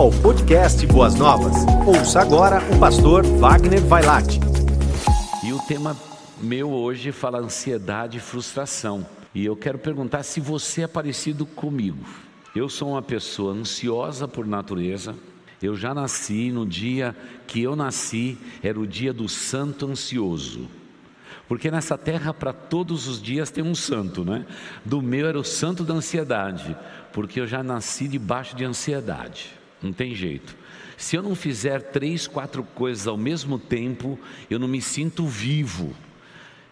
ao podcast Boas Novas. Ouça agora o pastor Wagner Vailate. E o tema meu hoje fala ansiedade e frustração. E eu quero perguntar se você é parecido comigo. Eu sou uma pessoa ansiosa por natureza. Eu já nasci no dia que eu nasci, era o dia do santo ansioso. Porque nessa terra, para todos os dias, tem um santo, né? Do meu era o santo da ansiedade, porque eu já nasci debaixo de ansiedade, não tem jeito. Se eu não fizer três, quatro coisas ao mesmo tempo, eu não me sinto vivo.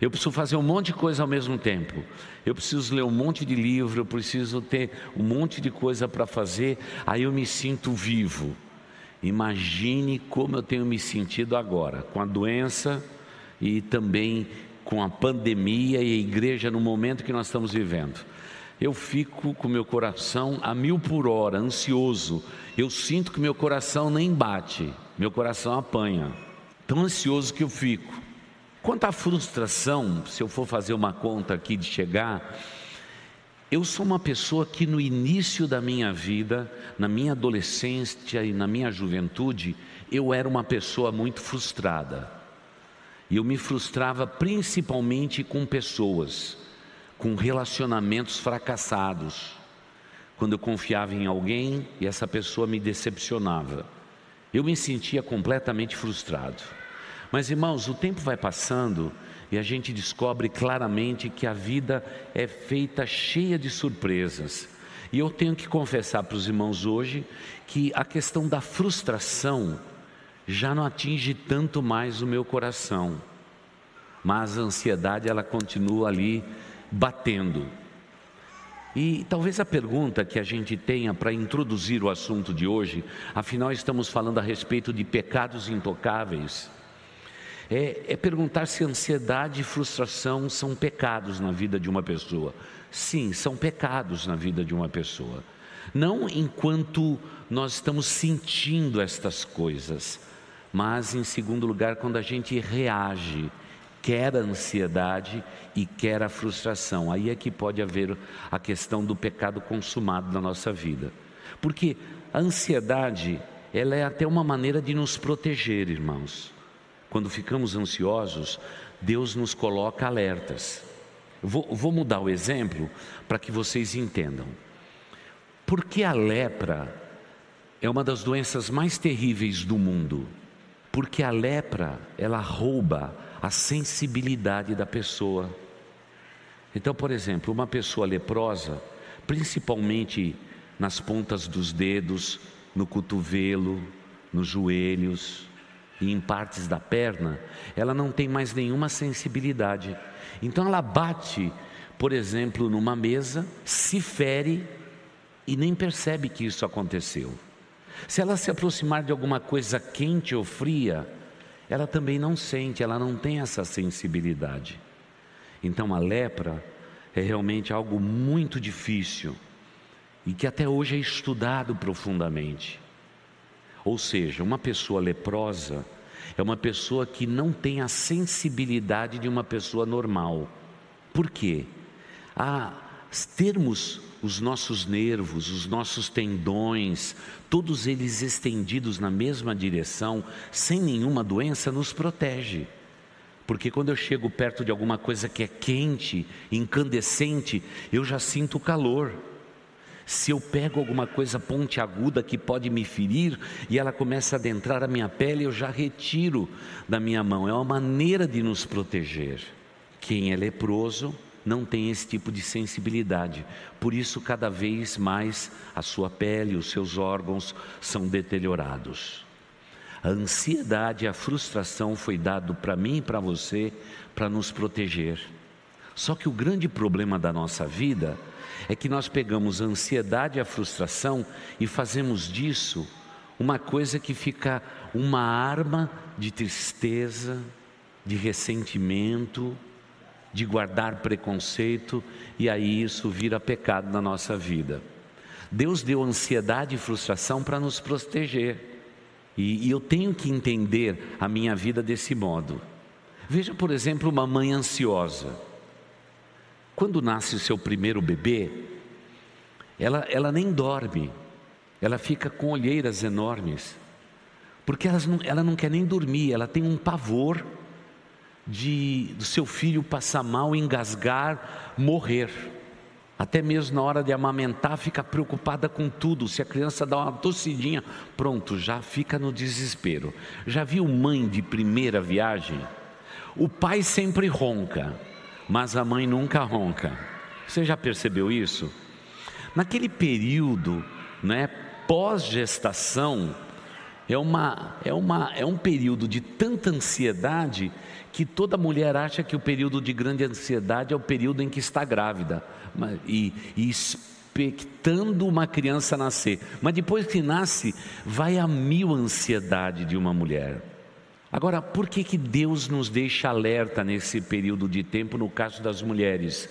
Eu preciso fazer um monte de coisa ao mesmo tempo. Eu preciso ler um monte de livro, eu preciso ter um monte de coisa para fazer, aí eu me sinto vivo. Imagine como eu tenho me sentido agora, com a doença e também com a pandemia e a igreja no momento que nós estamos vivendo. Eu fico com meu coração a mil por hora, ansioso. Eu sinto que meu coração nem bate, meu coração apanha. Tão ansioso que eu fico. Quanto à frustração, se eu for fazer uma conta aqui de chegar, eu sou uma pessoa que no início da minha vida, na minha adolescência e na minha juventude, eu era uma pessoa muito frustrada. E eu me frustrava principalmente com pessoas, com relacionamentos fracassados. Quando eu confiava em alguém e essa pessoa me decepcionava, eu me sentia completamente frustrado. Mas irmãos, o tempo vai passando e a gente descobre claramente que a vida é feita cheia de surpresas. E eu tenho que confessar para os irmãos hoje que a questão da frustração já não atinge tanto mais o meu coração. Mas a ansiedade ela continua ali batendo. E talvez a pergunta que a gente tenha para introduzir o assunto de hoje, afinal estamos falando a respeito de pecados intocáveis, é, é, perguntar se ansiedade e frustração são pecados na vida de uma pessoa. Sim, são pecados na vida de uma pessoa. Não enquanto nós estamos sentindo estas coisas, mas em segundo lugar, quando a gente reage, quer a ansiedade e quer a frustração. Aí é que pode haver a questão do pecado consumado na nossa vida. Porque a ansiedade, ela é até uma maneira de nos proteger, irmãos. Quando ficamos ansiosos, Deus nos coloca alertas. Vou, vou mudar o exemplo para que vocês entendam. Porque a lepra é uma das doenças mais terríveis do mundo. Porque a lepra, ela rouba a sensibilidade da pessoa. Então, por exemplo, uma pessoa leprosa, principalmente nas pontas dos dedos, no cotovelo, nos joelhos e em partes da perna, ela não tem mais nenhuma sensibilidade. Então ela bate, por exemplo, numa mesa, se fere e nem percebe que isso aconteceu. Se ela se aproximar de alguma coisa quente ou fria, ela também não sente, ela não tem essa sensibilidade. Então a lepra é realmente algo muito difícil e que até hoje é estudado profundamente. Ou seja, uma pessoa leprosa é uma pessoa que não tem a sensibilidade de uma pessoa normal. Por quê? A termos os nossos nervos, os nossos tendões, todos eles estendidos na mesma direção, sem nenhuma doença, nos protege. Porque quando eu chego perto de alguma coisa que é quente, incandescente, eu já sinto calor. Se eu pego alguma coisa pontiaguda que pode me ferir e ela começa a adentrar a minha pele, eu já retiro da minha mão. É uma maneira de nos proteger. Quem é leproso não tem esse tipo de sensibilidade. Por isso, cada vez mais a sua pele, os seus órgãos são deteriorados. A ansiedade a frustração foi dado para mim e para você para nos proteger. Só que o grande problema da nossa vida é que nós pegamos a ansiedade e a frustração e fazemos disso uma coisa que fica uma arma de tristeza, de ressentimento, de guardar preconceito e aí isso vira pecado na nossa vida. Deus deu ansiedade e frustração para nos proteger. E, e eu tenho que entender a minha vida desse modo. Veja, por exemplo, uma mãe ansiosa. Quando nasce o seu primeiro bebê, ela, ela nem dorme. ela fica com olheiras enormes, porque não, ela não quer nem dormir, ela tem um pavor de do seu filho passar mal, engasgar, morrer. Até mesmo na hora de amamentar, fica preocupada com tudo. Se a criança dá uma tossidinha, pronto, já fica no desespero. Já viu mãe de primeira viagem? O pai sempre ronca, mas a mãe nunca ronca. Você já percebeu isso? Naquele período, né, pós-gestação, é, uma, é, uma, é um período de tanta ansiedade que toda mulher acha que o período de grande ansiedade é o período em que está grávida e, e expectando uma criança nascer. Mas depois que nasce, vai a mil ansiedade de uma mulher. Agora, por que, que Deus nos deixa alerta nesse período de tempo no caso das mulheres?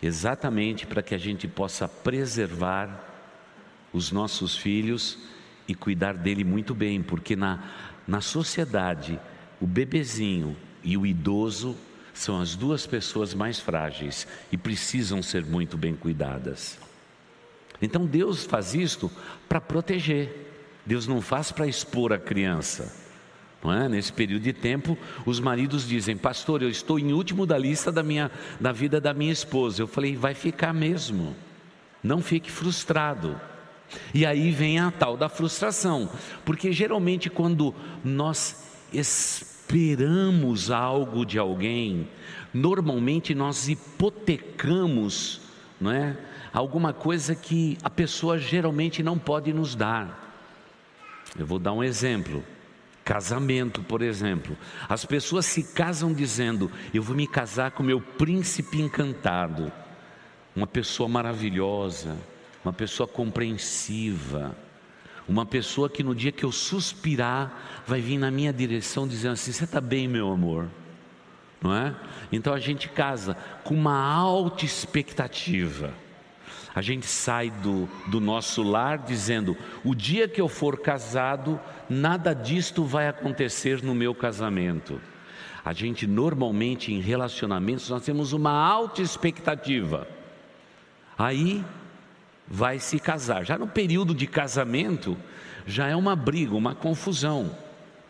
Exatamente para que a gente possa preservar os nossos filhos e cuidar dele muito bem, porque na, na sociedade, o bebezinho e o idoso são as duas pessoas mais frágeis e precisam ser muito bem cuidadas. Então Deus faz isto para proteger. Deus não faz para expor a criança. É? Nesse período de tempo, os maridos dizem: Pastor, eu estou em último da lista da, minha, da vida da minha esposa. Eu falei: Vai ficar mesmo. Não fique frustrado. E aí vem a tal da frustração, porque geralmente quando nós esperamos algo de alguém, normalmente nós hipotecamos, não é? Alguma coisa que a pessoa geralmente não pode nos dar. Eu vou dar um exemplo. Casamento, por exemplo. As pessoas se casam dizendo: Eu vou me casar com meu príncipe encantado. Uma pessoa maravilhosa, uma pessoa compreensiva, uma pessoa que no dia que eu suspirar, vai vir na minha direção dizendo assim: Você está bem, meu amor? Não é? Então a gente casa com uma alta expectativa. A gente sai do, do nosso lar dizendo: o dia que eu for casado, nada disto vai acontecer no meu casamento. A gente normalmente em relacionamentos nós temos uma alta expectativa. Aí vai se casar. Já no período de casamento, já é uma briga, uma confusão.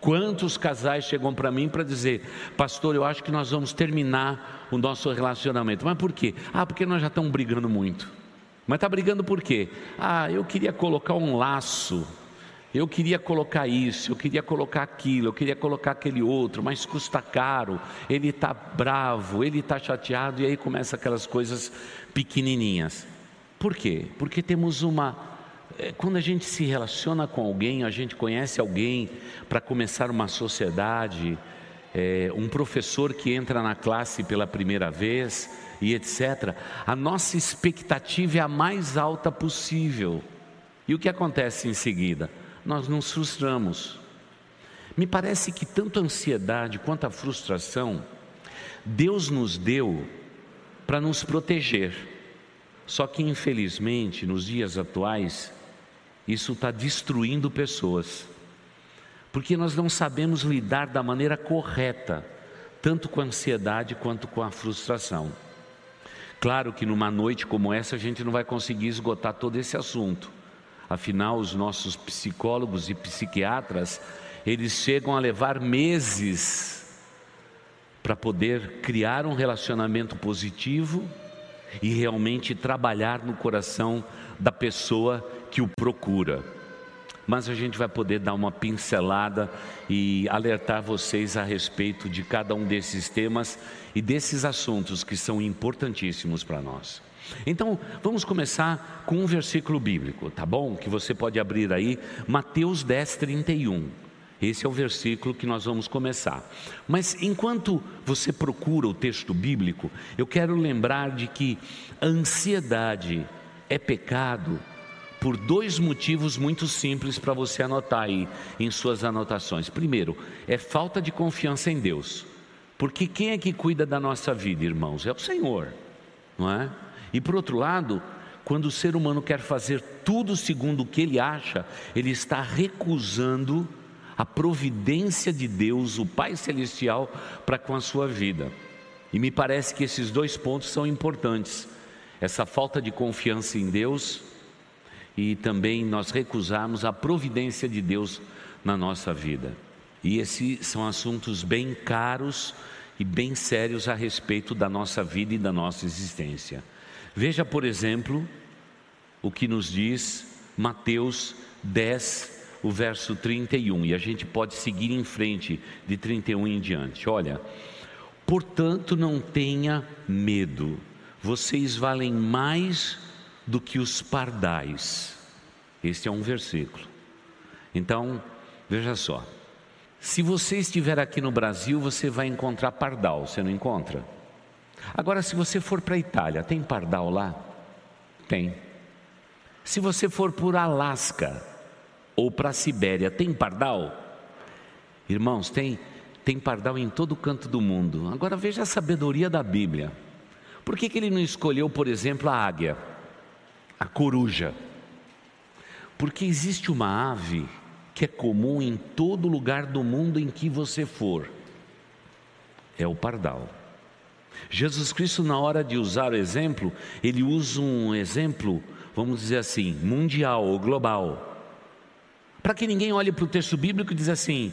Quantos casais chegam para mim para dizer, pastor, eu acho que nós vamos terminar o nosso relacionamento. Mas por quê? Ah, porque nós já estamos brigando muito. Mas está brigando por quê? Ah, eu queria colocar um laço, eu queria colocar isso, eu queria colocar aquilo, eu queria colocar aquele outro, mas custa caro, ele está bravo, ele está chateado, e aí começa aquelas coisas pequenininhas. Por quê? Porque temos uma. É, quando a gente se relaciona com alguém, a gente conhece alguém para começar uma sociedade, é, um professor que entra na classe pela primeira vez e etc. A nossa expectativa é a mais alta possível. E o que acontece em seguida? Nós nos frustramos. Me parece que tanto a ansiedade quanto a frustração, Deus nos deu para nos proteger. Só que, infelizmente, nos dias atuais, isso está destruindo pessoas, porque nós não sabemos lidar da maneira correta, tanto com a ansiedade quanto com a frustração. Claro que numa noite como essa a gente não vai conseguir esgotar todo esse assunto. Afinal, os nossos psicólogos e psiquiatras, eles chegam a levar meses para poder criar um relacionamento positivo e realmente trabalhar no coração da pessoa que o procura. Mas a gente vai poder dar uma pincelada e alertar vocês a respeito de cada um desses temas e desses assuntos que são importantíssimos para nós. Então, vamos começar com um versículo bíblico, tá bom? Que você pode abrir aí, Mateus 10, 31. Esse é o versículo que nós vamos começar. Mas enquanto você procura o texto bíblico, eu quero lembrar de que a ansiedade é pecado por dois motivos muito simples para você anotar aí em suas anotações. Primeiro, é falta de confiança em Deus. Porque quem é que cuida da nossa vida, irmãos? É o Senhor, não é? E por outro lado, quando o ser humano quer fazer tudo segundo o que ele acha, ele está recusando a providência de Deus, o Pai Celestial, para com a sua vida. E me parece que esses dois pontos são importantes. Essa falta de confiança em Deus e também nós recusarmos a providência de Deus na nossa vida. E esses são assuntos bem caros e bem sérios a respeito da nossa vida e da nossa existência. Veja, por exemplo, o que nos diz Mateus 10, o verso 31, e a gente pode seguir em frente de 31 em diante. Olha, portanto, não tenha medo, vocês valem mais do que os pardais. Este é um versículo. Então, veja só. Se você estiver aqui no Brasil, você vai encontrar pardal, você não encontra? Agora, se você for para a Itália, tem pardal lá? Tem. Se você for por Alasca ou para a Sibéria, tem pardal? Irmãos, tem, tem pardal em todo canto do mundo. Agora veja a sabedoria da Bíblia. Por que, que ele não escolheu, por exemplo, a águia, a coruja? Porque existe uma ave que é comum em todo lugar do mundo em que você for. É o pardal. Jesus Cristo, na hora de usar o exemplo, ele usa um exemplo, vamos dizer assim, mundial ou global. Para que ninguém olhe para o texto bíblico e diz assim: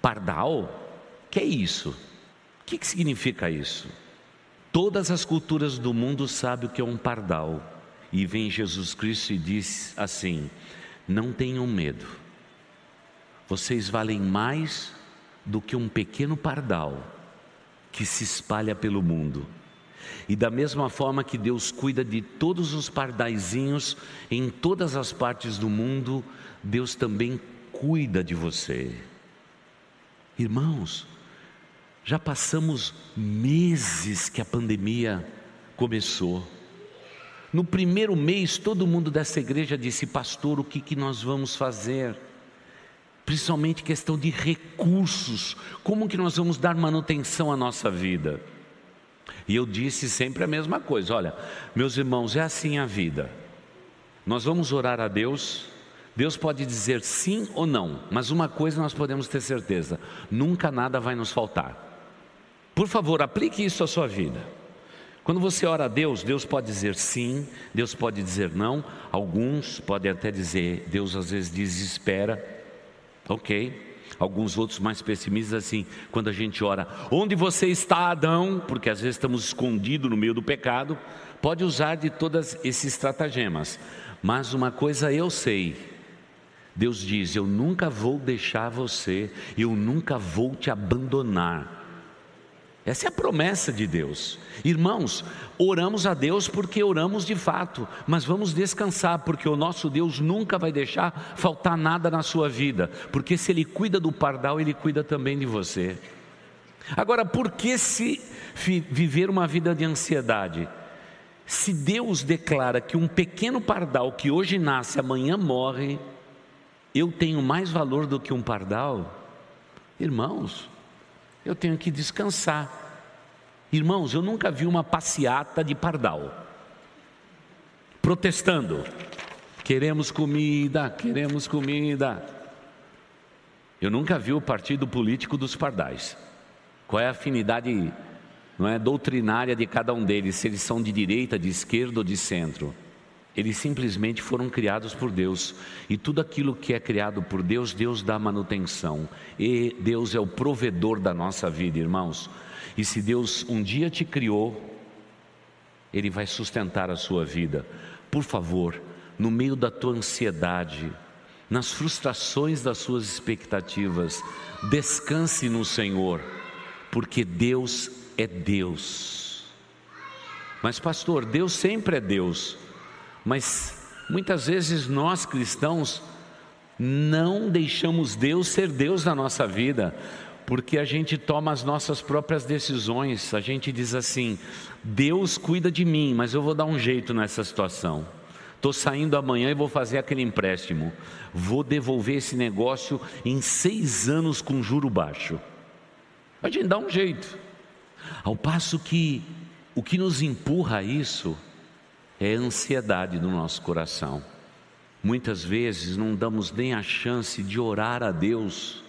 pardal? Que é isso? O que, que significa isso? Todas as culturas do mundo sabem o que é um pardal. E vem Jesus Cristo e diz assim: não tenham medo vocês valem mais do que um pequeno pardal que se espalha pelo mundo. E da mesma forma que Deus cuida de todos os pardaizinhos em todas as partes do mundo, Deus também cuida de você. Irmãos, já passamos meses que a pandemia começou. No primeiro mês, todo mundo dessa igreja disse: Pastor, o que, que nós vamos fazer? principalmente questão de recursos, como que nós vamos dar manutenção à nossa vida? E eu disse sempre a mesma coisa: olha, meus irmãos, é assim a vida. Nós vamos orar a Deus, Deus pode dizer sim ou não, mas uma coisa nós podemos ter certeza: nunca nada vai nos faltar. Por favor, aplique isso à sua vida. Quando você ora a Deus, Deus pode dizer sim, Deus pode dizer não, alguns podem até dizer, Deus às vezes desespera. Ok. Alguns outros mais pessimistas, assim, quando a gente ora, onde você está, Adão? Porque às vezes estamos escondidos no meio do pecado, pode usar de todos esses estratagemas. Mas uma coisa eu sei, Deus diz: Eu nunca vou deixar você, eu nunca vou te abandonar. Essa é a promessa de Deus. Irmãos, oramos a Deus porque oramos de fato, mas vamos descansar, porque o nosso Deus nunca vai deixar faltar nada na sua vida, porque se Ele cuida do pardal, Ele cuida também de você. Agora, por que se viver uma vida de ansiedade? Se Deus declara que um pequeno pardal que hoje nasce, amanhã morre, eu tenho mais valor do que um pardal? Irmãos, eu tenho que descansar. Irmãos, eu nunca vi uma passeata de pardal protestando. Queremos comida, queremos comida. Eu nunca vi o partido político dos pardais. Qual é a afinidade não é doutrinária de cada um deles, se eles são de direita, de esquerda ou de centro? Eles simplesmente foram criados por Deus. E tudo aquilo que é criado por Deus, Deus dá manutenção. E Deus é o provedor da nossa vida, irmãos. E se Deus um dia te criou, Ele vai sustentar a sua vida. Por favor, no meio da tua ansiedade, nas frustrações das suas expectativas, descanse no Senhor, porque Deus é Deus. Mas, pastor, Deus sempre é Deus. Mas muitas vezes nós cristãos não deixamos Deus ser Deus na nossa vida, porque a gente toma as nossas próprias decisões, a gente diz assim: Deus cuida de mim, mas eu vou dar um jeito nessa situação. Estou saindo amanhã e vou fazer aquele empréstimo. Vou devolver esse negócio em seis anos com juro baixo. A gente dá um jeito. Ao passo que o que nos empurra a isso é ansiedade no nosso coração. Muitas vezes não damos nem a chance de orar a Deus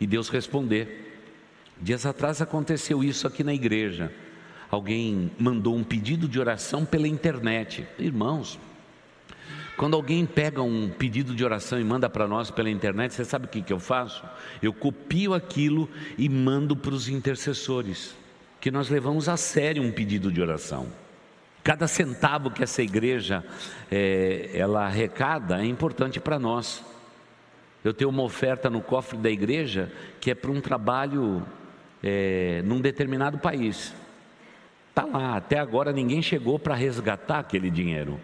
e Deus responder. Dias atrás aconteceu isso aqui na igreja. Alguém mandou um pedido de oração pela internet. Irmãos, Quando alguém pega um pedido de oração e manda para nós pela internet, você sabe o que, que eu faço? Eu copio aquilo e mando para os intercessores, que nós levamos a sério um pedido de oração. Cada centavo que essa igreja é, ela arrecada é importante para nós. Eu tenho uma oferta no cofre da igreja que é para um trabalho é, num determinado país. Está lá, até agora ninguém chegou para resgatar aquele dinheiro.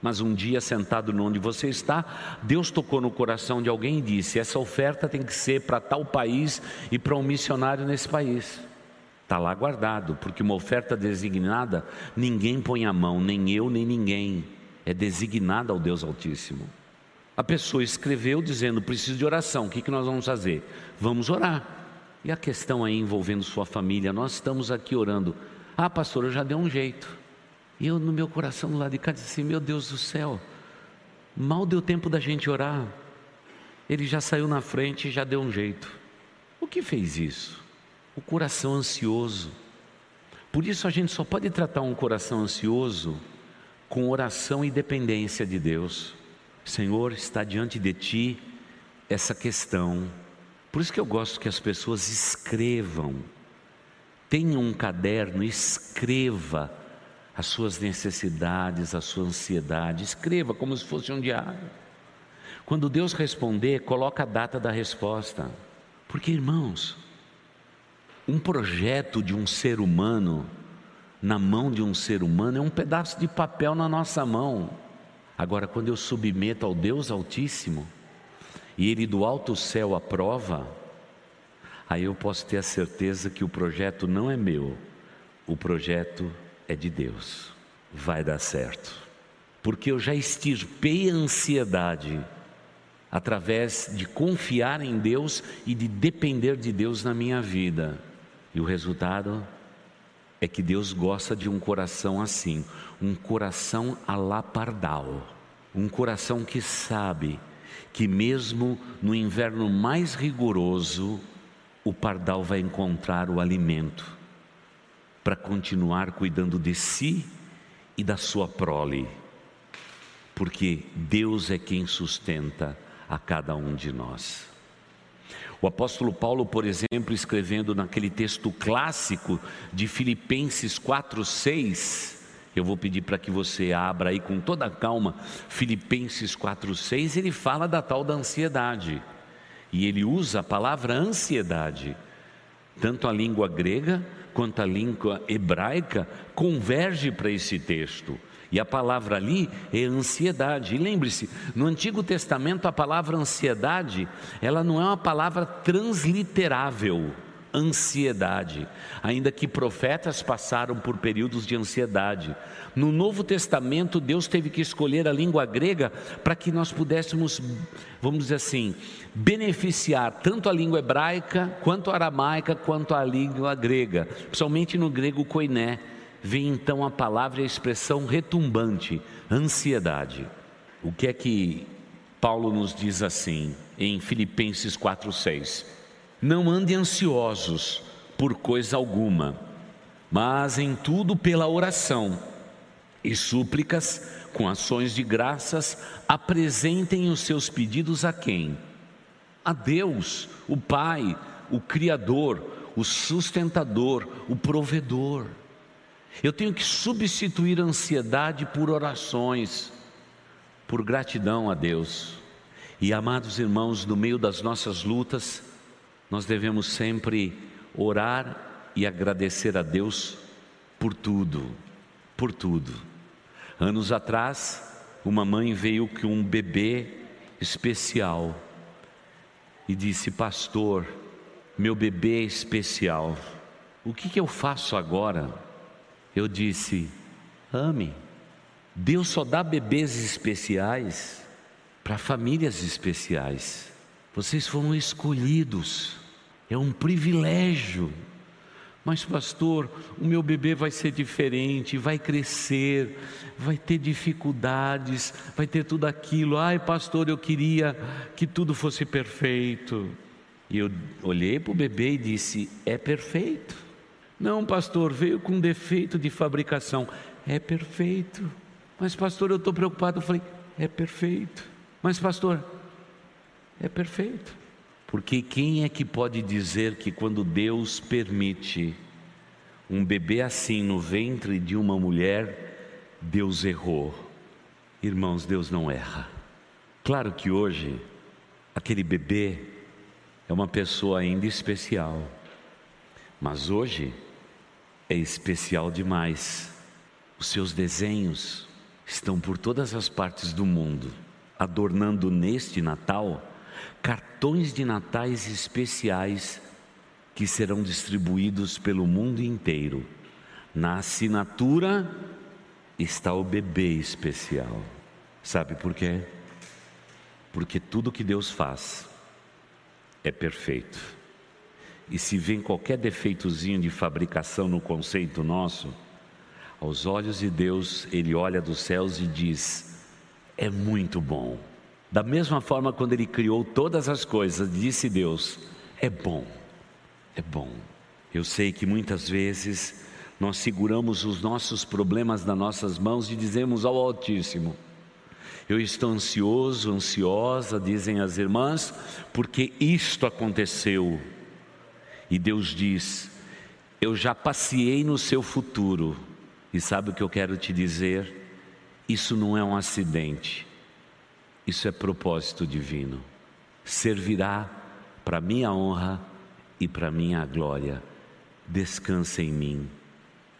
Mas um dia, sentado onde você está, Deus tocou no coração de alguém e disse: essa oferta tem que ser para tal país e para um missionário nesse país. Está lá guardado, porque uma oferta designada, ninguém põe a mão, nem eu, nem ninguém. É designada ao Deus Altíssimo. A pessoa escreveu dizendo: preciso de oração, o que, que nós vamos fazer? Vamos orar. E a questão aí envolvendo sua família, nós estamos aqui orando. Ah, pastor, eu já dei um jeito. E eu, no meu coração, do lado de cá, disse assim: Meu Deus do céu, mal deu tempo da gente orar. Ele já saiu na frente e já deu um jeito. O que fez isso? O coração ansioso. Por isso a gente só pode tratar um coração ansioso com oração e dependência de Deus. Senhor, está diante de ti essa questão. Por isso que eu gosto que as pessoas escrevam. Tenha um caderno, escreva as suas necessidades, a sua ansiedade. Escreva como se fosse um diário. Quando Deus responder, coloca a data da resposta. Porque, irmãos, um projeto de um ser humano na mão de um ser humano é um pedaço de papel na nossa mão. Agora, quando eu submeto ao Deus Altíssimo e Ele do alto céu aprova, aí eu posso ter a certeza que o projeto não é meu, o projeto é de Deus, vai dar certo, porque eu já extirpei a ansiedade através de confiar em Deus e de depender de Deus na minha vida, e o resultado é que Deus gosta de um coração assim, um coração a la pardal, um coração que sabe que mesmo no inverno mais rigoroso, o pardal vai encontrar o alimento para continuar cuidando de si e da sua prole, porque Deus é quem sustenta a cada um de nós. O apóstolo Paulo, por exemplo, escrevendo naquele texto clássico de Filipenses 4:6, eu vou pedir para que você abra aí com toda a calma, Filipenses 4:6, ele fala da tal da ansiedade. E ele usa a palavra ansiedade, tanto a língua grega quanto a língua hebraica converge para esse texto. E a palavra ali é ansiedade. E lembre-se, no Antigo Testamento a palavra ansiedade, ela não é uma palavra transliterável ansiedade, ainda que profetas passaram por períodos de ansiedade. No Novo Testamento, Deus teve que escolher a língua grega para que nós pudéssemos, vamos dizer assim, beneficiar tanto a língua hebraica, quanto a aramaica, quanto a língua grega, principalmente no grego koiné. Vem então a palavra e a expressão retumbante, ansiedade. O que é que Paulo nos diz assim em Filipenses 4:6? Não andem ansiosos por coisa alguma, mas em tudo pela oração e súplicas, com ações de graças, apresentem os seus pedidos a quem? A Deus, o Pai, o Criador, o sustentador, o provedor. Eu tenho que substituir a ansiedade por orações, por gratidão a Deus. E amados irmãos, no meio das nossas lutas, nós devemos sempre orar e agradecer a Deus por tudo, por tudo. Anos atrás, uma mãe veio com um bebê especial e disse: Pastor, meu bebê especial, o que, que eu faço agora? Eu disse: Ame. Deus só dá bebês especiais para famílias especiais. Vocês foram escolhidos, é um privilégio. Mas, pastor, o meu bebê vai ser diferente, vai crescer, vai ter dificuldades, vai ter tudo aquilo. Ai, pastor, eu queria que tudo fosse perfeito. E eu olhei para o bebê e disse: É perfeito. Não, pastor, veio com defeito de fabricação. É perfeito. Mas, pastor, eu estou preocupado. Eu falei: é perfeito. Mas, pastor, é perfeito. Porque quem é que pode dizer que quando Deus permite um bebê assim no ventre de uma mulher, Deus errou? Irmãos, Deus não erra. Claro que hoje, aquele bebê é uma pessoa ainda especial, mas hoje é especial demais. Os seus desenhos estão por todas as partes do mundo, adornando neste Natal cartões de natais especiais que serão distribuídos pelo mundo inteiro. Na assinatura está o bebê especial. Sabe por quê? Porque tudo que Deus faz é perfeito. E se vem qualquer defeitozinho de fabricação no conceito nosso, aos olhos de Deus, Ele olha dos céus e diz: é muito bom. Da mesma forma, quando Ele criou todas as coisas, disse Deus: é bom, é bom. Eu sei que muitas vezes nós seguramos os nossos problemas nas nossas mãos e dizemos ao Altíssimo: Eu estou ansioso, ansiosa, dizem as irmãs, porque isto aconteceu. E Deus diz: Eu já passei no seu futuro. E sabe o que eu quero te dizer? Isso não é um acidente, isso é propósito divino. Servirá para minha honra e para minha glória. Descansa em mim.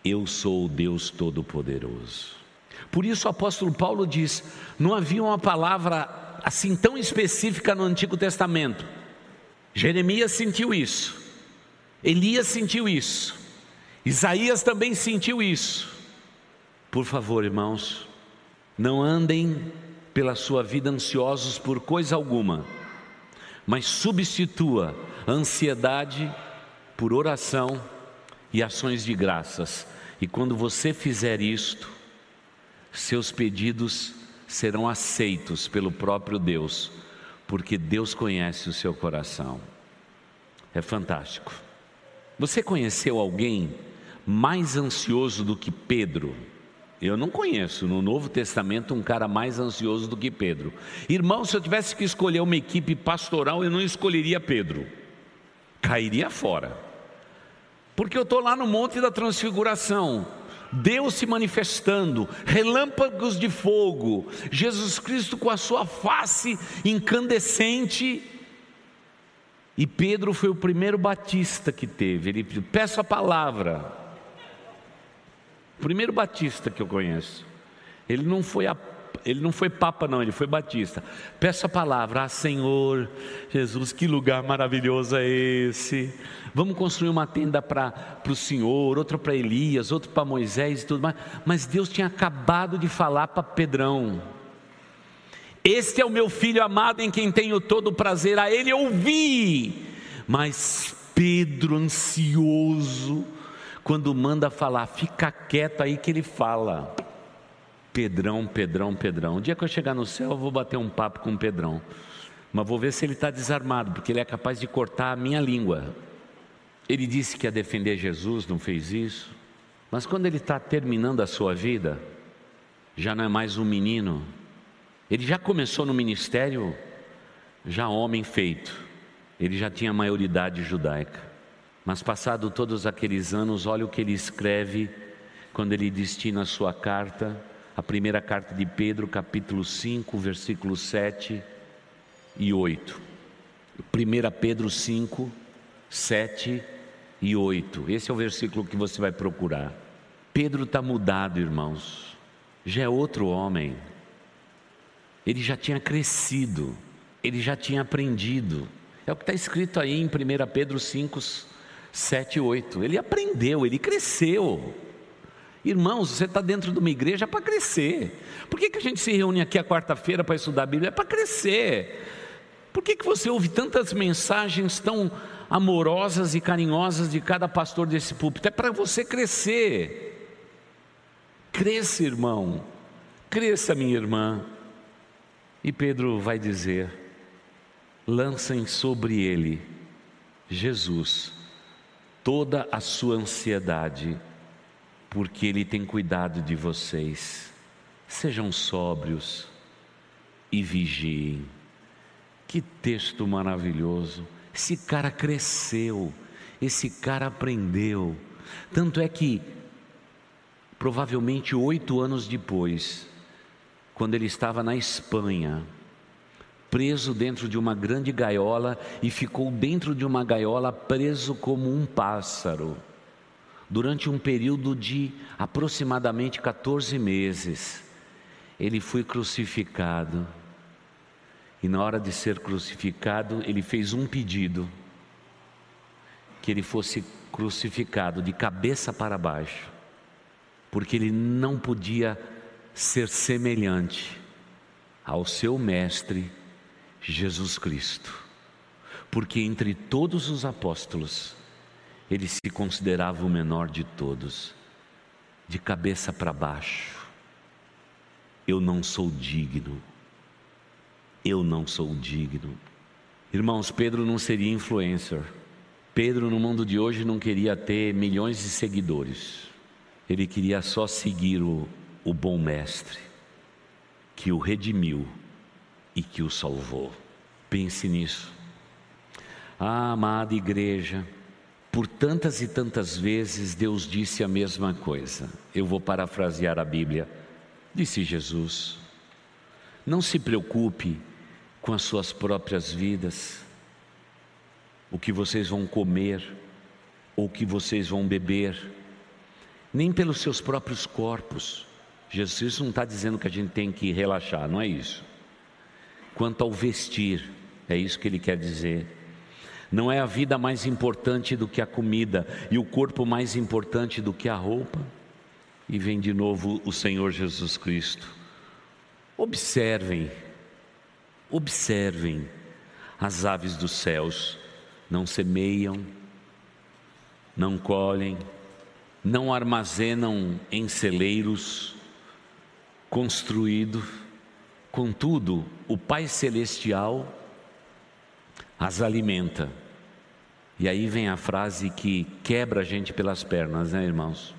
Eu sou o Deus Todo-Poderoso. Por isso o apóstolo Paulo diz: não havia uma palavra assim tão específica no Antigo Testamento. Jeremias sentiu isso. Elias sentiu isso, Isaías também sentiu isso. Por favor, irmãos, não andem pela sua vida ansiosos por coisa alguma, mas substitua ansiedade por oração e ações de graças. E quando você fizer isto, seus pedidos serão aceitos pelo próprio Deus, porque Deus conhece o seu coração. É fantástico. Você conheceu alguém mais ansioso do que Pedro? Eu não conheço no Novo Testamento um cara mais ansioso do que Pedro. Irmão, se eu tivesse que escolher uma equipe pastoral, eu não escolheria Pedro. Cairia fora. Porque eu estou lá no Monte da Transfiguração. Deus se manifestando, relâmpagos de fogo, Jesus Cristo com a sua face incandescente e Pedro foi o primeiro batista que teve. Ele peço a palavra. O primeiro batista que eu conheço. Ele não foi a, ele não foi papa não, ele foi batista. Peço a palavra, ah Senhor Jesus, que lugar maravilhoso é esse? Vamos construir uma tenda para o Senhor, outra para Elias, outra para Moisés e tudo mais. Mas Deus tinha acabado de falar para Pedrão. Este é o meu filho amado em quem tenho todo o prazer, a ele ouvi. Mas Pedro, ansioso, quando manda falar, fica quieto aí que ele fala. Pedrão, Pedrão, Pedrão. Um dia que eu chegar no céu, eu vou bater um papo com o Pedrão. Mas vou ver se ele está desarmado, porque ele é capaz de cortar a minha língua. Ele disse que ia defender Jesus, não fez isso. Mas quando ele está terminando a sua vida, já não é mais um menino, ele já começou no ministério, já homem feito, ele já tinha maioridade judaica. Mas passado todos aqueles anos, olha o que ele escreve quando ele destina a sua carta, a primeira carta de Pedro, capítulo 5, versículos 7 e 8. 1 Pedro 5, 7 e 8. Esse é o versículo que você vai procurar. Pedro está mudado, irmãos. Já é outro homem ele já tinha crescido, ele já tinha aprendido. É o que está escrito aí em 1 Pedro 5, 7 e 8. Ele aprendeu, ele cresceu. Irmãos, você está dentro de uma igreja para crescer. Por que, que a gente se reúne aqui a quarta-feira para estudar a Bíblia? É para crescer. Por que, que você ouve tantas mensagens tão amorosas e carinhosas de cada pastor desse púlpito? É para você crescer. Cresça, irmão. Cresça, minha irmã. E Pedro vai dizer: lancem sobre ele, Jesus, toda a sua ansiedade, porque ele tem cuidado de vocês. Sejam sóbrios, e vigiem. Que texto maravilhoso. Esse cara cresceu, esse cara aprendeu. Tanto é que, provavelmente oito anos depois, quando ele estava na Espanha, preso dentro de uma grande gaiola e ficou dentro de uma gaiola preso como um pássaro, durante um período de aproximadamente 14 meses. Ele foi crucificado. E na hora de ser crucificado, ele fez um pedido: que ele fosse crucificado de cabeça para baixo, porque ele não podia ser semelhante ao seu mestre Jesus Cristo. Porque entre todos os apóstolos, ele se considerava o menor de todos, de cabeça para baixo. Eu não sou digno. Eu não sou digno. Irmãos, Pedro não seria influencer. Pedro, no mundo de hoje, não queria ter milhões de seguidores. Ele queria só seguir o, o bom mestre, que o redimiu e que o salvou. Pense nisso. Ah, amada igreja, por tantas e tantas vezes Deus disse a mesma coisa. Eu vou parafrasear a Bíblia. Disse Jesus: Não se preocupe com as suas próprias vidas, o que vocês vão comer, ou o que vocês vão beber, nem pelos seus próprios corpos. Jesus não está dizendo que a gente tem que relaxar, não é isso quanto ao vestir, é isso que ele quer dizer. Não é a vida mais importante do que a comida e o corpo mais importante do que a roupa. E vem de novo o Senhor Jesus Cristo. Observem, observem as aves dos céus, não semeiam, não colhem, não armazenam em celeiros construídos Contudo, o Pai Celestial as alimenta. E aí vem a frase que quebra a gente pelas pernas, né, irmãos?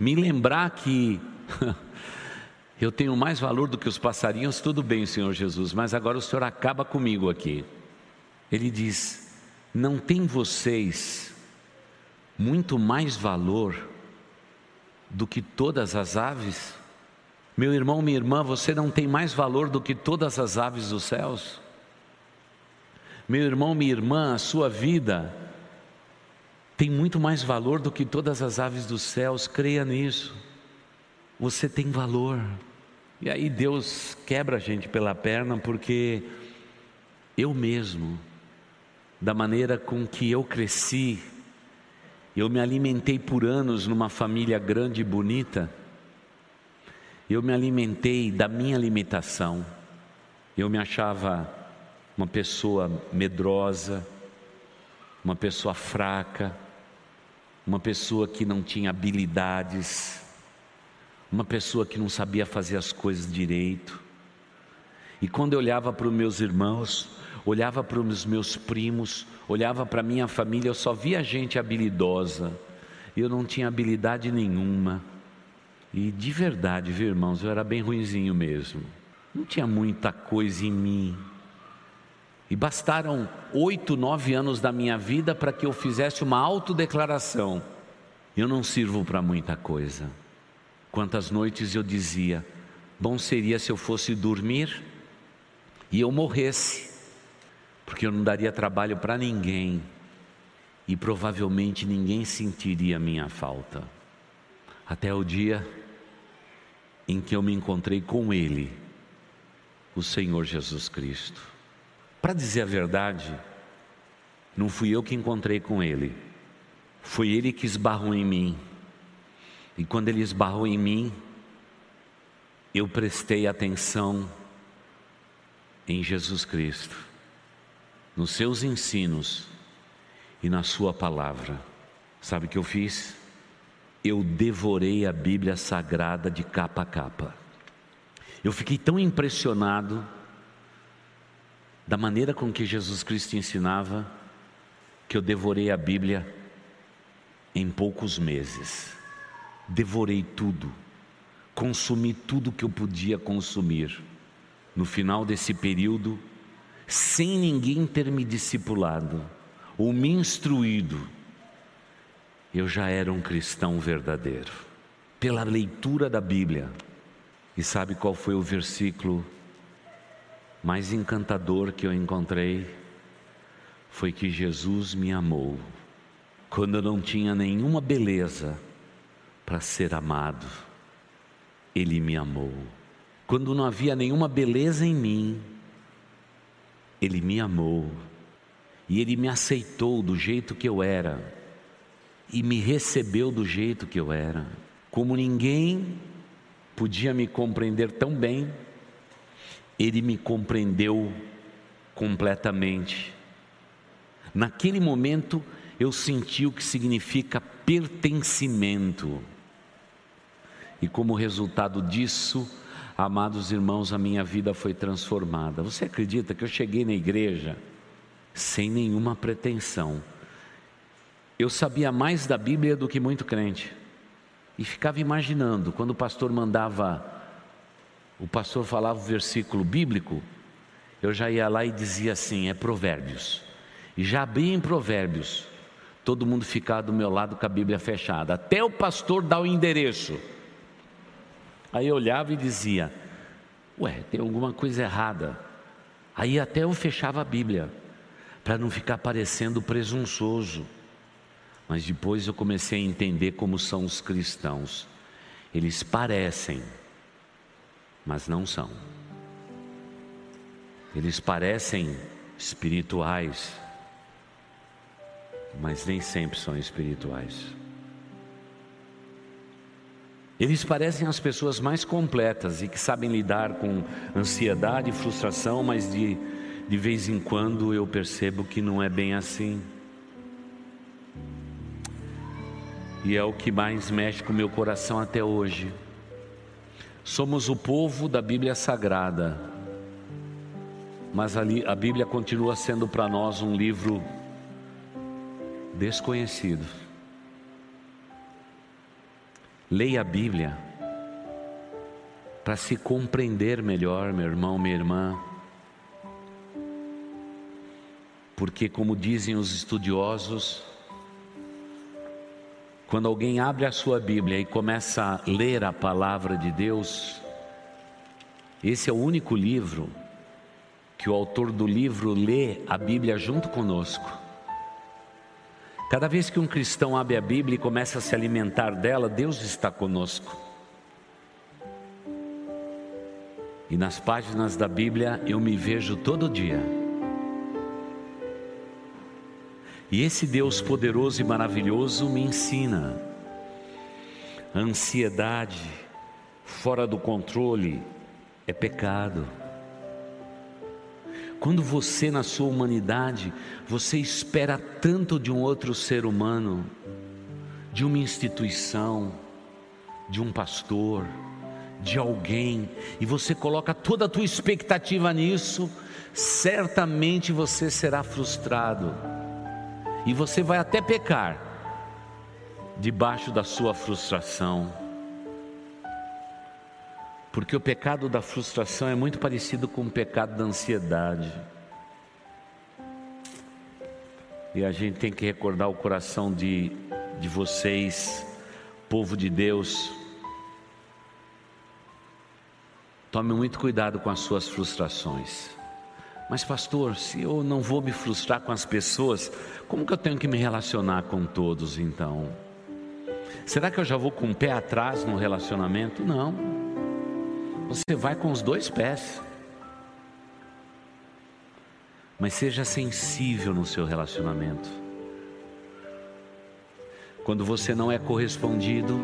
Me lembrar que eu tenho mais valor do que os passarinhos, tudo bem, Senhor Jesus, mas agora o Senhor acaba comigo aqui. Ele diz: Não tem vocês muito mais valor do que todas as aves? Meu irmão, minha irmã, você não tem mais valor do que todas as aves dos céus. Meu irmão, minha irmã, a sua vida tem muito mais valor do que todas as aves dos céus, creia nisso. Você tem valor. E aí Deus quebra a gente pela perna, porque eu mesmo, da maneira com que eu cresci, eu me alimentei por anos numa família grande e bonita, eu me alimentei da minha limitação. Eu me achava uma pessoa medrosa, uma pessoa fraca, uma pessoa que não tinha habilidades, uma pessoa que não sabia fazer as coisas direito. E quando eu olhava para os meus irmãos, olhava para os meus primos, olhava para a minha família, eu só via gente habilidosa. Eu não tinha habilidade nenhuma. E de verdade, viu, irmãos, eu era bem ruinzinho mesmo. Não tinha muita coisa em mim. E bastaram oito, nove anos da minha vida para que eu fizesse uma autodeclaração. Eu não sirvo para muita coisa. Quantas noites eu dizia: bom seria se eu fosse dormir e eu morresse, porque eu não daria trabalho para ninguém e provavelmente ninguém sentiria minha falta. Até o dia em que eu me encontrei com Ele, o Senhor Jesus Cristo. Para dizer a verdade, não fui eu que encontrei com Ele, foi Ele que esbarrou em mim. E quando Ele esbarrou em mim, eu prestei atenção em Jesus Cristo, nos seus ensinos e na Sua palavra. Sabe o que eu fiz? Eu devorei a Bíblia Sagrada de capa a capa. Eu fiquei tão impressionado da maneira com que Jesus Cristo ensinava, que eu devorei a Bíblia em poucos meses. Devorei tudo, consumi tudo que eu podia consumir. no final desse período, sem ninguém ter me discipulado ou me instruído, eu já era um cristão verdadeiro. Pela leitura da Bíblia. E sabe qual foi o versículo mais encantador que eu encontrei? Foi que Jesus me amou quando eu não tinha nenhuma beleza para ser amado. Ele me amou. Quando não havia nenhuma beleza em mim, Ele me amou. E Ele me aceitou do jeito que eu era. E me recebeu do jeito que eu era. Como ninguém podia me compreender tão bem, Ele me compreendeu completamente. Naquele momento, eu senti o que significa pertencimento. E como resultado disso, amados irmãos, a minha vida foi transformada. Você acredita que eu cheguei na igreja sem nenhuma pretensão? Eu sabia mais da Bíblia do que muito crente. E ficava imaginando, quando o pastor mandava, o pastor falava o versículo bíblico, eu já ia lá e dizia assim: é Provérbios. E já abria em Provérbios, todo mundo ficava do meu lado com a Bíblia fechada, até o pastor dar o endereço. Aí eu olhava e dizia: Ué, tem alguma coisa errada. Aí até eu fechava a Bíblia, para não ficar parecendo presunçoso. Mas depois eu comecei a entender como são os cristãos. Eles parecem, mas não são. Eles parecem espirituais, mas nem sempre são espirituais. Eles parecem as pessoas mais completas e que sabem lidar com ansiedade e frustração, mas de, de vez em quando eu percebo que não é bem assim. E é o que mais mexe com o meu coração até hoje. Somos o povo da Bíblia Sagrada, mas ali, a Bíblia continua sendo para nós um livro desconhecido. Leia a Bíblia para se compreender melhor, meu irmão, minha irmã. Porque, como dizem os estudiosos, quando alguém abre a sua Bíblia e começa a ler a palavra de Deus, esse é o único livro que o autor do livro lê a Bíblia junto conosco. Cada vez que um cristão abre a Bíblia e começa a se alimentar dela, Deus está conosco. E nas páginas da Bíblia eu me vejo todo dia. E esse Deus poderoso e maravilhoso me ensina. Ansiedade fora do controle é pecado. Quando você, na sua humanidade, você espera tanto de um outro ser humano, de uma instituição, de um pastor, de alguém, e você coloca toda a tua expectativa nisso, certamente você será frustrado. E você vai até pecar debaixo da sua frustração. Porque o pecado da frustração é muito parecido com o pecado da ansiedade. E a gente tem que recordar o coração de, de vocês, povo de Deus. Tome muito cuidado com as suas frustrações. Mas, pastor, se eu não vou me frustrar com as pessoas, como que eu tenho que me relacionar com todos então? Será que eu já vou com o pé atrás no relacionamento? Não. Você vai com os dois pés. Mas seja sensível no seu relacionamento. Quando você não é correspondido,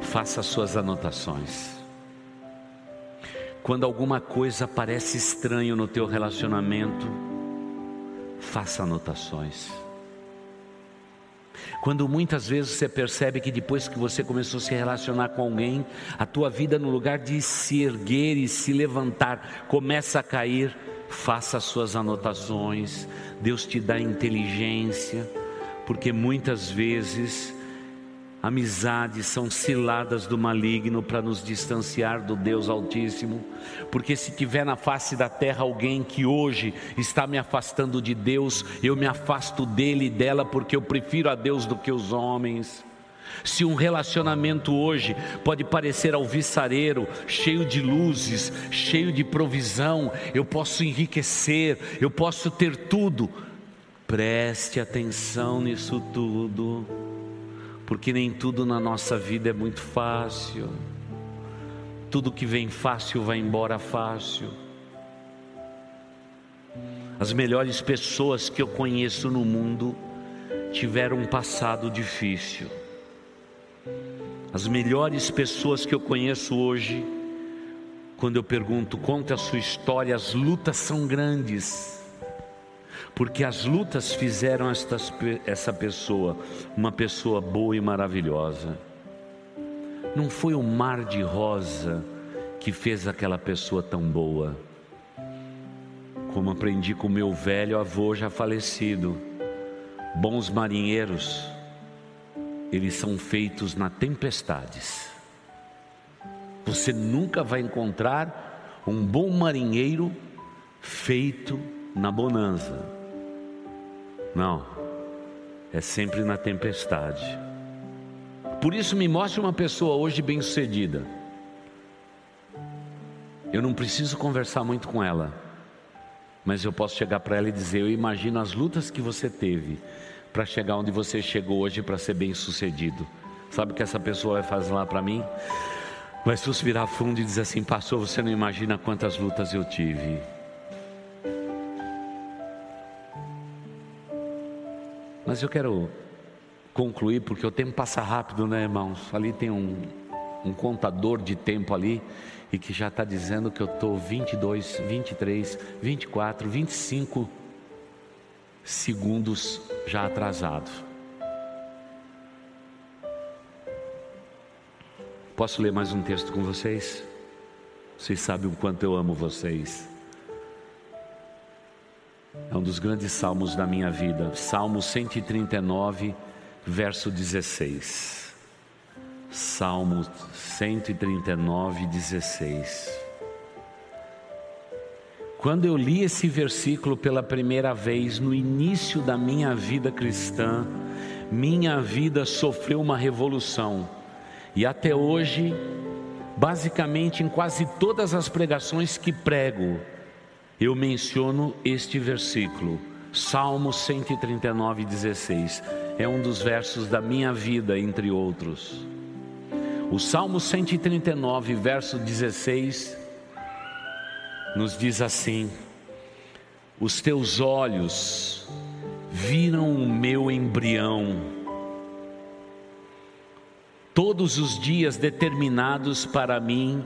faça suas anotações. Quando alguma coisa parece estranho no teu relacionamento, faça anotações. Quando muitas vezes você percebe que depois que você começou a se relacionar com alguém, a tua vida no lugar de se erguer e se levantar começa a cair, faça as suas anotações. Deus te dá inteligência, porque muitas vezes amizades são ciladas do maligno para nos distanciar do Deus Altíssimo, porque se tiver na face da terra alguém que hoje está me afastando de Deus, eu me afasto dele e dela porque eu prefiro a Deus do que os homens. Se um relacionamento hoje pode parecer alvissareiro, cheio de luzes, cheio de provisão, eu posso enriquecer, eu posso ter tudo. Preste atenção nisso tudo porque nem tudo na nossa vida é muito fácil. Tudo que vem fácil vai embora fácil. As melhores pessoas que eu conheço no mundo tiveram um passado difícil. As melhores pessoas que eu conheço hoje, quando eu pergunto, conte a sua história, as lutas são grandes porque as lutas fizeram estas, essa pessoa uma pessoa boa e maravilhosa. Não foi o mar de rosa que fez aquela pessoa tão boa. Como aprendi com meu velho avô já falecido, bons marinheiros, eles são feitos na tempestades. Você nunca vai encontrar um bom marinheiro feito na bonança. Não, é sempre na tempestade. Por isso, me mostre uma pessoa hoje bem-sucedida. Eu não preciso conversar muito com ela, mas eu posso chegar para ela e dizer: Eu imagino as lutas que você teve para chegar onde você chegou hoje para ser bem-sucedido. Sabe o que essa pessoa vai fazer lá para mim? Vai suspirar fundo e dizer assim: Pastor, você não imagina quantas lutas eu tive. Mas eu quero concluir, porque o tempo passa rápido, né, irmãos? Ali tem um, um contador de tempo ali, e que já está dizendo que eu estou 22, 23, 24, 25 segundos já atrasado. Posso ler mais um texto com vocês? Vocês sabem o quanto eu amo vocês. É um dos grandes salmos da minha vida. Salmo 139, verso 16. Salmo 139, 16. Quando eu li esse versículo pela primeira vez no início da minha vida cristã, minha vida sofreu uma revolução. E até hoje, basicamente em quase todas as pregações que prego, eu menciono este versículo, Salmo 139, 16. É um dos versos da minha vida, entre outros. O Salmo 139, verso 16, nos diz assim: Os teus olhos viram o meu embrião, todos os dias determinados para mim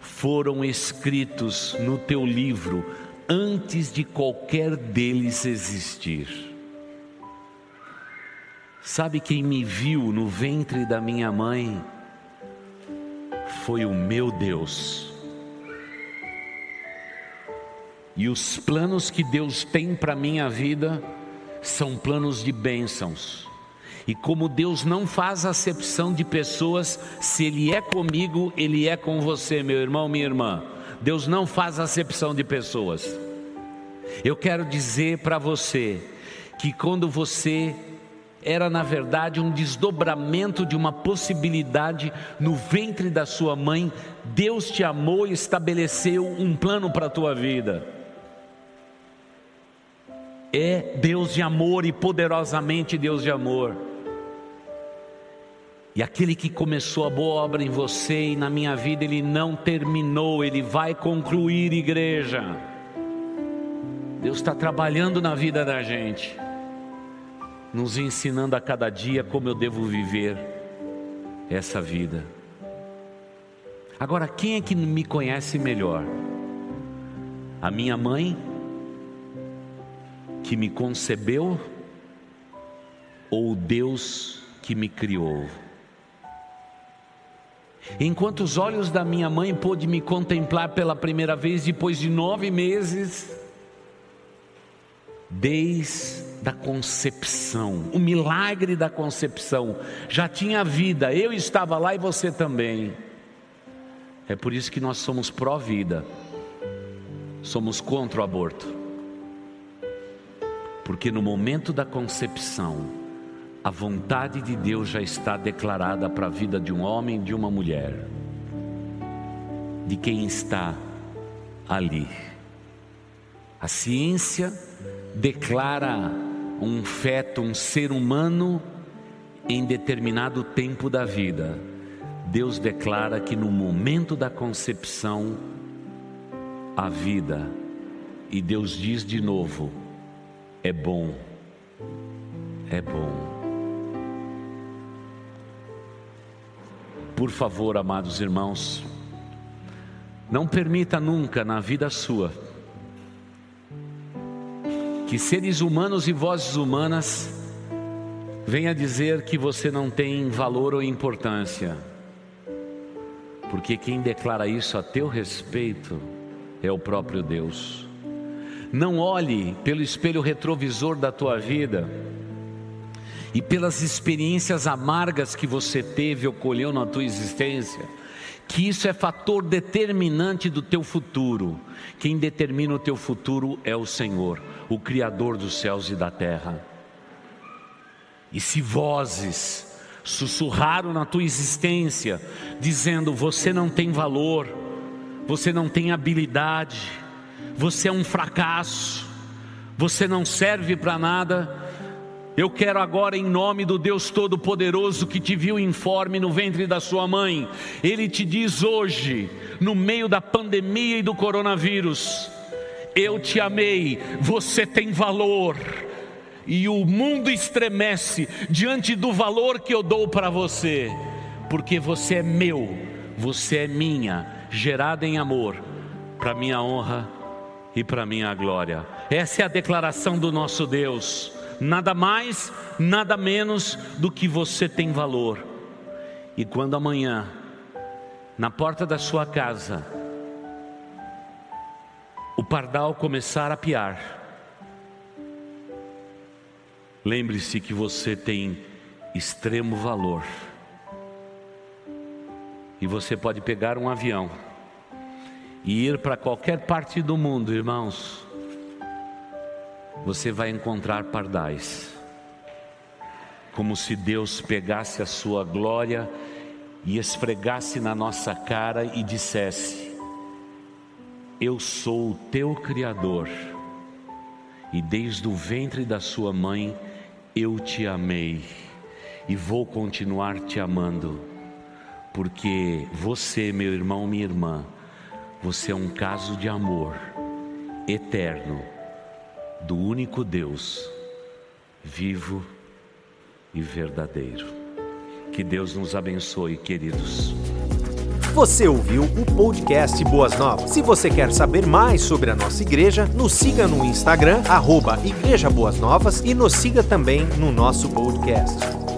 foram escritos no teu livro antes de qualquer deles existir. Sabe quem me viu no ventre da minha mãe? Foi o meu Deus. E os planos que Deus tem para minha vida são planos de bênçãos. E como Deus não faz acepção de pessoas, se Ele é comigo, Ele é com você, meu irmão, minha irmã. Deus não faz acepção de pessoas. Eu quero dizer para você que quando você era na verdade um desdobramento de uma possibilidade no ventre da sua mãe, Deus te amou e estabeleceu um plano para a tua vida. É Deus de amor e poderosamente Deus de amor. E aquele que começou a boa obra em você e na minha vida, ele não terminou, ele vai concluir, igreja. Deus está trabalhando na vida da gente, nos ensinando a cada dia como eu devo viver essa vida. Agora, quem é que me conhece melhor? A minha mãe, que me concebeu, ou Deus que me criou? Enquanto os olhos da minha mãe pôde me contemplar pela primeira vez depois de nove meses, desde da concepção, o milagre da concepção. Já tinha vida, eu estava lá e você também. É por isso que nós somos pró-vida, somos contra o aborto. Porque no momento da concepção, a vontade de Deus já está declarada para a vida de um homem e de uma mulher, de quem está ali. A ciência declara um feto, um ser humano, em determinado tempo da vida. Deus declara que no momento da concepção, a vida, e Deus diz de novo: é bom, é bom. Por favor, amados irmãos, não permita nunca na vida sua que seres humanos e vozes humanas venham dizer que você não tem valor ou importância, porque quem declara isso a teu respeito é o próprio Deus. Não olhe pelo espelho retrovisor da tua vida e pelas experiências amargas que você teve ou colheu na tua existência que isso é fator determinante do teu futuro. Quem determina o teu futuro é o Senhor, o Criador dos céus e da terra. E se vozes sussurraram na tua existência, dizendo: você não tem valor, você não tem habilidade, você é um fracasso, você não serve para nada, eu quero agora, em nome do Deus Todo-Poderoso que te viu informe no ventre da sua mãe, Ele te diz hoje, no meio da pandemia e do coronavírus: Eu te amei, você tem valor. E o mundo estremece diante do valor que eu dou para você, porque você é meu, você é minha, gerada em amor, para minha honra e para minha glória. Essa é a declaração do nosso Deus nada mais, nada menos do que você tem valor. E quando amanhã, na porta da sua casa, o pardal começar a piar, lembre-se que você tem extremo valor. E você pode pegar um avião e ir para qualquer parte do mundo, irmãos você vai encontrar pardais. Como se Deus pegasse a sua glória e esfregasse na nossa cara e dissesse: Eu sou o teu Criador, e desde o ventre da sua mãe eu te amei, e vou continuar te amando, porque você, meu irmão, minha irmã, você é um caso de amor eterno do único Deus, vivo e verdadeiro. Que Deus nos abençoe, queridos. Você ouviu o podcast Boas Novas. Se você quer saber mais sobre a nossa igreja, nos siga no Instagram, arroba Igreja Boas Novas e nos siga também no nosso podcast.